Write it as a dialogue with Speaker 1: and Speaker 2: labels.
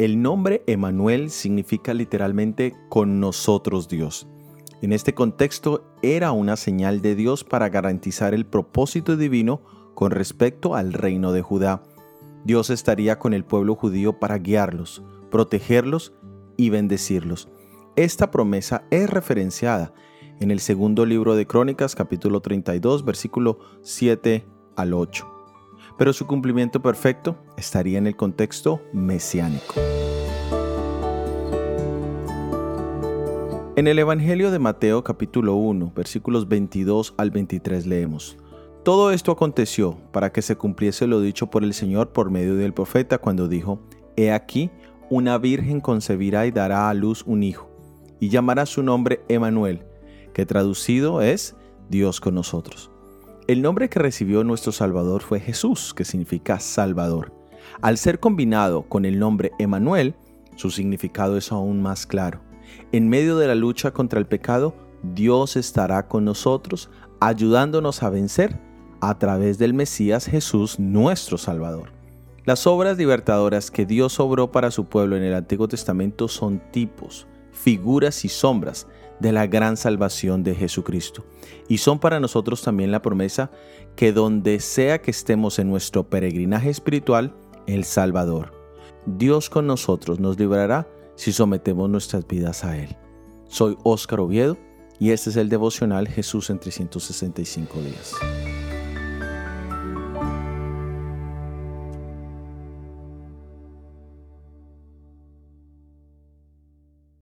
Speaker 1: El nombre Emanuel significa literalmente con nosotros Dios. En este contexto era una señal de Dios para garantizar el propósito divino con respecto al reino de Judá. Dios estaría con el pueblo judío para guiarlos, protegerlos y bendecirlos. Esta promesa es referenciada en el segundo libro de Crónicas capítulo 32 versículo 7 al 8 pero su cumplimiento perfecto estaría en el contexto mesiánico. En el Evangelio de Mateo capítulo 1, versículos 22 al 23 leemos, Todo esto aconteció para que se cumpliese lo dicho por el Señor por medio del profeta cuando dijo, He aquí, una virgen concebirá y dará a luz un hijo, y llamará su nombre Emanuel, que traducido es Dios con nosotros. El nombre que recibió nuestro Salvador fue Jesús, que significa Salvador. Al ser combinado con el nombre Emanuel, su significado es aún más claro. En medio de la lucha contra el pecado, Dios estará con nosotros, ayudándonos a vencer a través del Mesías Jesús, nuestro Salvador. Las obras libertadoras que Dios obró para su pueblo en el Antiguo Testamento son tipos, figuras y sombras de la gran salvación de Jesucristo. Y son para nosotros también la promesa que donde sea que estemos en nuestro peregrinaje espiritual, el Salvador, Dios con nosotros nos librará si sometemos nuestras vidas a Él. Soy Óscar Oviedo y este es el devocional Jesús en 365 días.